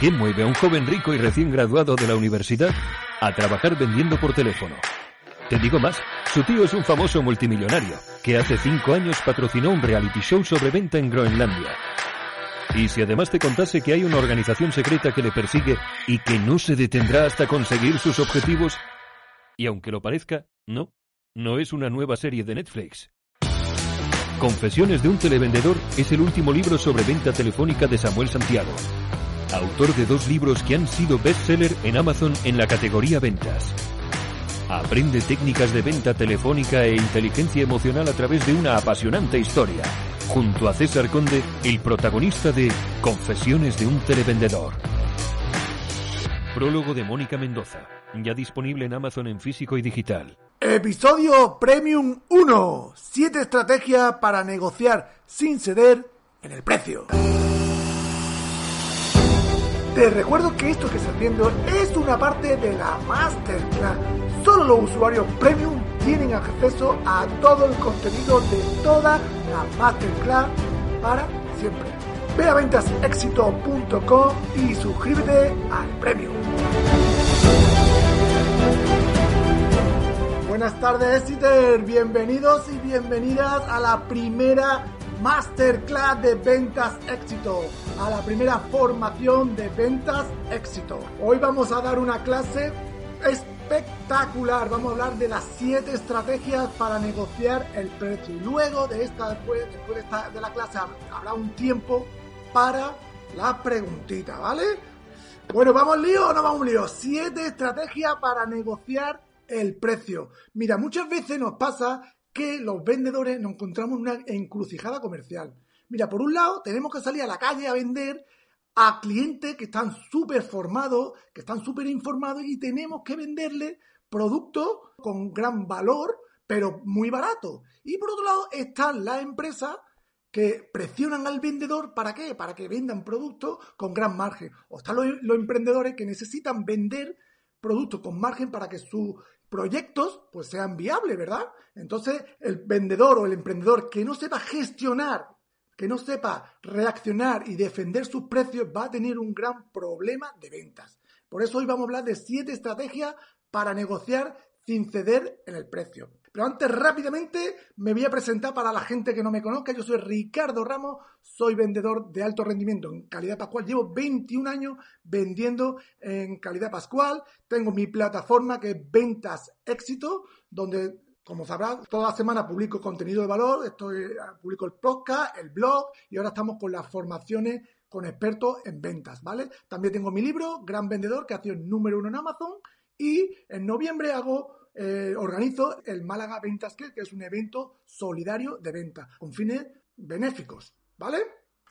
¿Qué mueve a un joven rico y recién graduado de la universidad a trabajar vendiendo por teléfono? Te digo más, su tío es un famoso multimillonario que hace cinco años patrocinó un reality show sobre venta en Groenlandia. Y si además te contase que hay una organización secreta que le persigue y que no se detendrá hasta conseguir sus objetivos, y aunque lo parezca, no, no es una nueva serie de Netflix. Confesiones de un televendedor es el último libro sobre venta telefónica de Samuel Santiago, autor de dos libros que han sido bestseller en Amazon en la categoría ventas. Aprende técnicas de venta telefónica e inteligencia emocional a través de una apasionante historia, junto a César Conde, el protagonista de Confesiones de un televendedor. Prólogo de Mónica Mendoza, ya disponible en Amazon en físico y digital. Episodio Premium 1. Siete estrategias para negociar sin ceder en el precio. Te recuerdo que esto que estás viendo es una parte de la Masterclass. Solo los usuarios Premium tienen acceso a todo el contenido de toda la Masterclass para siempre. Ve a ventasexito.com y suscríbete al Premium. Buenas tardes, Exiter. Bienvenidos y bienvenidas a la primera Masterclass de Ventas Éxito, a la primera formación de Ventas Éxito. Hoy vamos a dar una clase espectacular. Vamos a hablar de las siete estrategias para negociar el precio. Luego de esta, después, después de, esta, de la clase, habrá un tiempo para la preguntita, ¿vale? Bueno, ¿vamos lío o no vamos lío? Siete estrategias para negociar el precio. Mira, muchas veces nos pasa que los vendedores nos encontramos en una encrucijada comercial. Mira, por un lado, tenemos que salir a la calle a vender a clientes que están súper formados, que están súper informados y tenemos que venderles productos con gran valor, pero muy barato. Y por otro lado, están las empresas que presionan al vendedor para qué? Para que vendan productos con gran margen. O están los, los emprendedores que necesitan vender productos con margen para que sus proyectos pues sean viables, ¿verdad? Entonces, el vendedor o el emprendedor que no sepa gestionar, que no sepa reaccionar y defender sus precios va a tener un gran problema de ventas. Por eso hoy vamos a hablar de siete estrategias para negociar sin ceder en el precio. Pero antes, rápidamente, me voy a presentar para la gente que no me conozca. Yo soy Ricardo Ramos, soy vendedor de alto rendimiento en calidad pascual. Llevo 21 años vendiendo en calidad pascual. Tengo mi plataforma que es Ventas Éxito, donde como sabrás, toda la semana publico contenido de valor, estoy, publico el podcast, el blog y ahora estamos con las formaciones con expertos en ventas, ¿vale? También tengo mi libro, Gran Vendedor, que ha sido el número uno en Amazon y en noviembre hago eh, organizo el Málaga Ventas que es un evento solidario de venta con fines benéficos, ¿vale?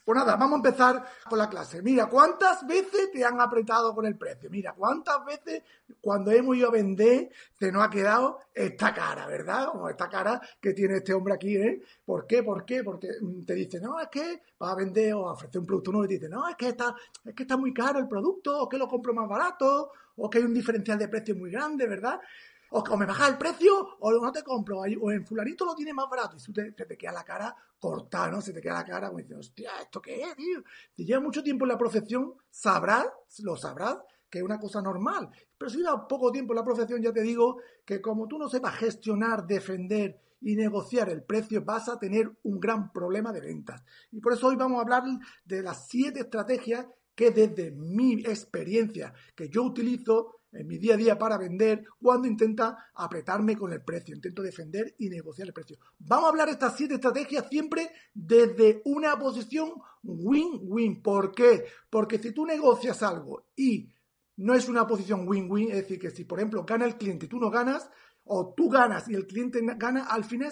Pues nada, vamos a empezar con la clase. Mira, ¿cuántas veces te han apretado con el precio? Mira, ¿cuántas veces cuando hemos ido a vender te nos ha quedado esta cara, ¿verdad? Como esta cara que tiene este hombre aquí, ¿eh? ¿Por qué? ¿Por qué? Porque te dice, no, es que vas a vender o a ofrecer un producto nuevo te dice, no, es que está, es que está muy caro el producto, o que lo compro más barato, o que hay un diferencial de precio muy grande, ¿verdad? O, me bajas el precio o no te compro, o en fulanito lo tiene más barato y se te, te, queda la cara cortada, ¿no? Se te queda la cara como diciendo, hostia, ¿esto qué es, tío? Si llevas mucho tiempo en la profesión, sabrás, lo sabrás, que es una cosa normal. Pero si llevas poco tiempo en la profesión, ya te digo que como tú no sepas gestionar, defender y negociar el precio, vas a tener un gran problema de ventas. Y por eso hoy vamos a hablar de las siete estrategias que desde mi experiencia que yo utilizo en mi día a día para vender cuando intenta apretarme con el precio, intento defender y negociar el precio. Vamos a hablar de estas siete estrategias siempre desde una posición win-win. ¿Por qué? Porque si tú negocias algo y no es una posición win-win, es decir, que si por ejemplo gana el cliente y tú no ganas, o tú ganas y el cliente gana, al final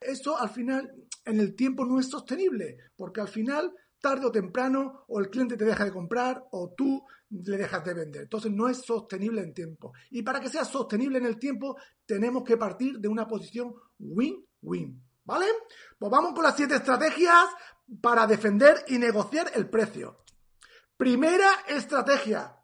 eso al final en el tiempo no es sostenible, porque al final tarde o temprano o el cliente te deja de comprar o tú le dejas de vender. Entonces no es sostenible en tiempo. Y para que sea sostenible en el tiempo tenemos que partir de una posición win-win. ¿Vale? Pues vamos con las siete estrategias para defender y negociar el precio. Primera estrategia.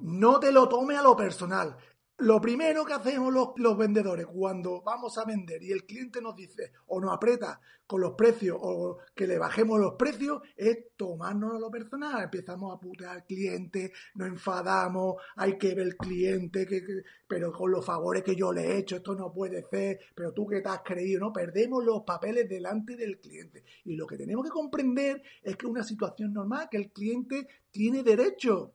No te lo tome a lo personal. Lo primero que hacemos los, vendedores cuando vamos a vender y el cliente nos dice o nos aprieta con los precios o que le bajemos los precios es tomarnos lo personal. Empezamos a putear al cliente, nos enfadamos, hay que ver el cliente, que, pero con los favores que yo le he hecho, esto no puede ser, pero tú que te has creído, ¿no? Perdemos los papeles delante del cliente. Y lo que tenemos que comprender es que una situación normal, que el cliente tiene derecho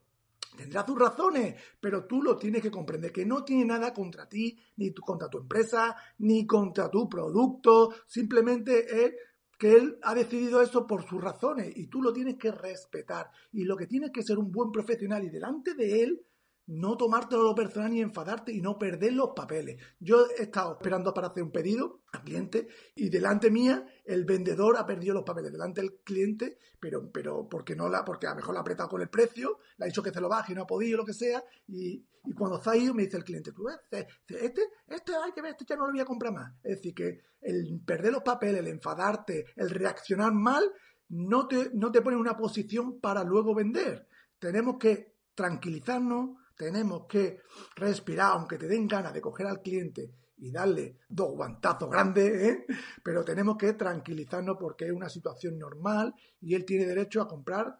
Tendrá sus razones, pero tú lo tienes que comprender, que no tiene nada contra ti, ni contra tu empresa, ni contra tu producto, simplemente es que él ha decidido eso por sus razones y tú lo tienes que respetar. Y lo que tienes que ser un buen profesional y delante de él no tomártelo lo personal ni enfadarte y no perder los papeles. Yo he estado esperando para hacer un pedido al cliente y delante mía el vendedor ha perdido los papeles delante del cliente, pero, pero porque no la, porque a lo mejor la ha apretado con el precio, le ha dicho que se lo baje y no ha podido, lo que sea, y, cuando está ido me dice el cliente, tú este, este, este hay que ver, este ya no lo voy a comprar más. Es decir, que el perder los papeles, el enfadarte, el reaccionar mal, no te, no te pone en una posición para luego vender. Tenemos que tranquilizarnos, tenemos que respirar, aunque te den ganas de coger al cliente y darle dos guantazos grandes, ¿eh? pero tenemos que tranquilizarnos porque es una situación normal y él tiene derecho a comprar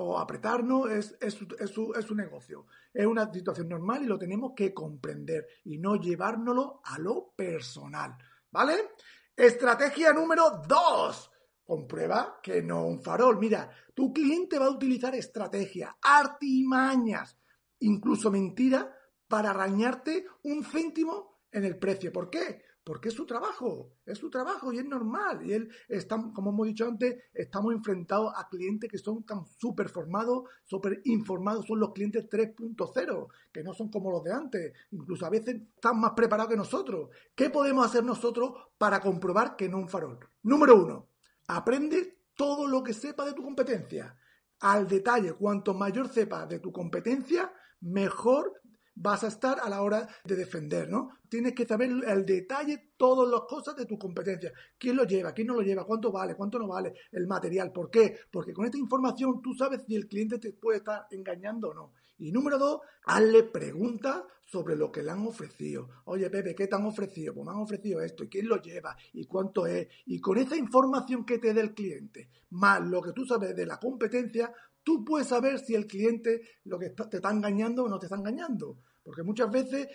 o apretarnos, es, es, su, es, su, es su negocio. Es una situación normal y lo tenemos que comprender y no llevárnoslo a lo personal. ¿Vale? Estrategia número dos. Comprueba que no un farol. Mira, tu cliente va a utilizar estrategia, artimañas incluso mentira, para arañarte un céntimo en el precio. ¿Por qué? Porque es su trabajo, es su trabajo y es normal. Y él está, como hemos dicho antes, estamos enfrentados a clientes que son tan súper formados, súper informados, son los clientes 3.0, que no son como los de antes. Incluso a veces están más preparados que nosotros. ¿Qué podemos hacer nosotros para comprobar que no un farol? Número uno, aprende todo lo que sepa de tu competencia. Al detalle, cuanto mayor sepa de tu competencia, mejor vas a estar a la hora de defender, ¿no? Tienes que saber el detalle, todas las cosas de tu competencia. ¿Quién lo lleva? ¿Quién no lo lleva? ¿Cuánto vale? ¿Cuánto no vale el material? ¿Por qué? Porque con esta información tú sabes si el cliente te puede estar engañando o no. Y número dos, hazle preguntas sobre lo que le han ofrecido. Oye, Pepe, ¿qué te han ofrecido? Pues me han ofrecido esto. ¿Y quién lo lleva? ¿Y cuánto es? Y con esa información que te dé el cliente, más lo que tú sabes de la competencia, tú puedes saber si el cliente lo que te está engañando o no te está engañando. Porque muchas veces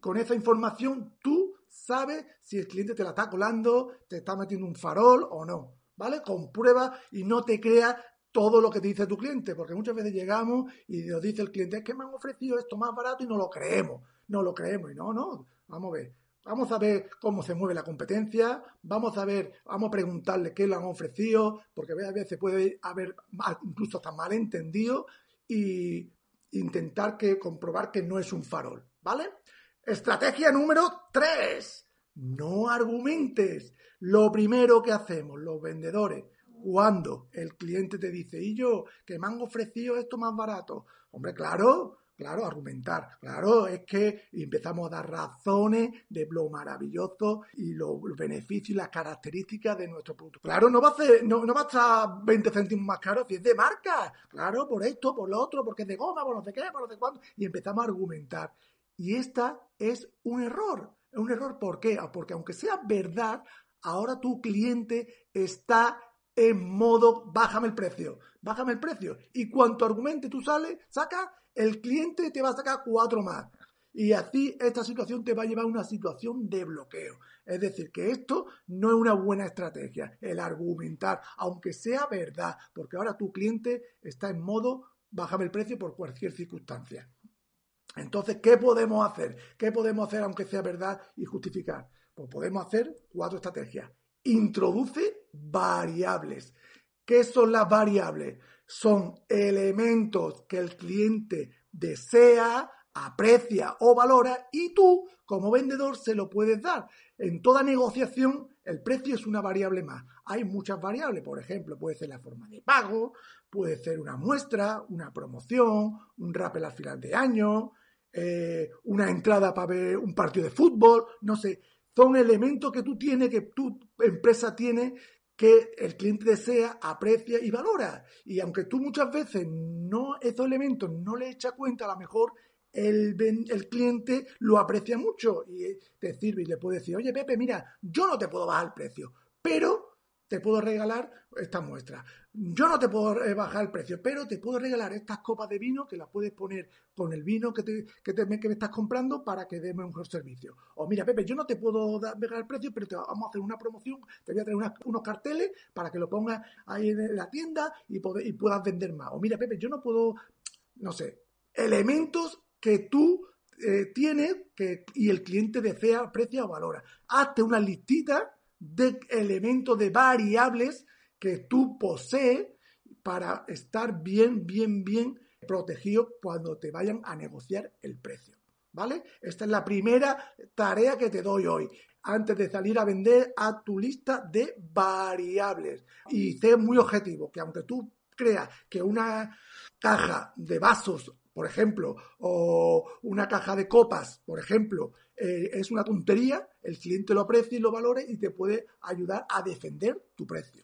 con esa información tú sabes si el cliente te la está colando, te está metiendo un farol o no. ¿Vale? Comprueba y no te creas todo lo que te dice tu cliente, porque muchas veces llegamos y nos dice el cliente, es que me han ofrecido esto más barato y no lo creemos, no lo creemos, y no, no, vamos a ver, Vamos a ver cómo se mueve la competencia, vamos a ver, vamos a preguntarle qué le han ofrecido, porque a veces puede haber incluso hasta malentendido y intentar que comprobar que no es un farol, ¿vale? Estrategia número 3. No argumentes. Lo primero que hacemos los vendedores cuando el cliente te dice, y yo, que me han ofrecido esto más barato. Hombre, claro, Claro, argumentar. Claro, es que empezamos a dar razones de lo maravilloso y los beneficios y las características de nuestro producto. Claro, no va a ser, no, va a estar 20 céntimos más caro si es de marca. Claro, por esto, por lo otro, porque es de goma, por no sé qué, por no sé cuándo. Y empezamos a argumentar. Y esta es un error. Un error, ¿por qué? Porque aunque sea verdad, ahora tu cliente está en modo bájame el precio, bájame el precio. Y cuanto argumente tú sales, saca el cliente te va a sacar cuatro más. Y así esta situación te va a llevar a una situación de bloqueo. Es decir, que esto no es una buena estrategia, el argumentar, aunque sea verdad, porque ahora tu cliente está en modo bájame el precio por cualquier circunstancia. Entonces, ¿qué podemos hacer? ¿Qué podemos hacer aunque sea verdad y justificar? Pues podemos hacer cuatro estrategias. Introduce variables. ¿Qué son las variables? Son elementos que el cliente desea, aprecia o valora y tú, como vendedor, se lo puedes dar. En toda negociación, el precio es una variable más. Hay muchas variables, por ejemplo, puede ser la forma de pago, puede ser una muestra, una promoción, un rappel al final de año, eh, una entrada para ver un partido de fútbol, no sé. Son elementos que tú tienes, que tu empresa tiene que el cliente desea, aprecia y valora. Y aunque tú muchas veces no, esos elementos no le echas cuenta, a lo mejor el, el cliente lo aprecia mucho y te sirve y le puede decir, oye Pepe, mira, yo no te puedo bajar el precio, pero te puedo regalar esta muestra. Yo no te puedo eh, bajar el precio, pero te puedo regalar estas copas de vino que las puedes poner con el vino que, te, que, te, que me estás comprando para que un mejor servicio. O mira, Pepe, yo no te puedo bajar el precio, pero te vamos a hacer una promoción, te voy a traer unos carteles para que lo pongas ahí en la tienda y, y puedas vender más. O mira, Pepe, yo no puedo, no sé, elementos que tú eh, tienes que, y el cliente desea, aprecia o valora. Hazte una listita de elementos, de variables que tú posees para estar bien, bien, bien protegido cuando te vayan a negociar el precio. ¿Vale? Esta es la primera tarea que te doy hoy. Antes de salir a vender a tu lista de variables. Y sé muy objetivo, que aunque tú creas que una caja de vasos por ejemplo, o una caja de copas, por ejemplo, eh, es una tontería, el cliente lo aprecia y lo valore y te puede ayudar a defender tu precio.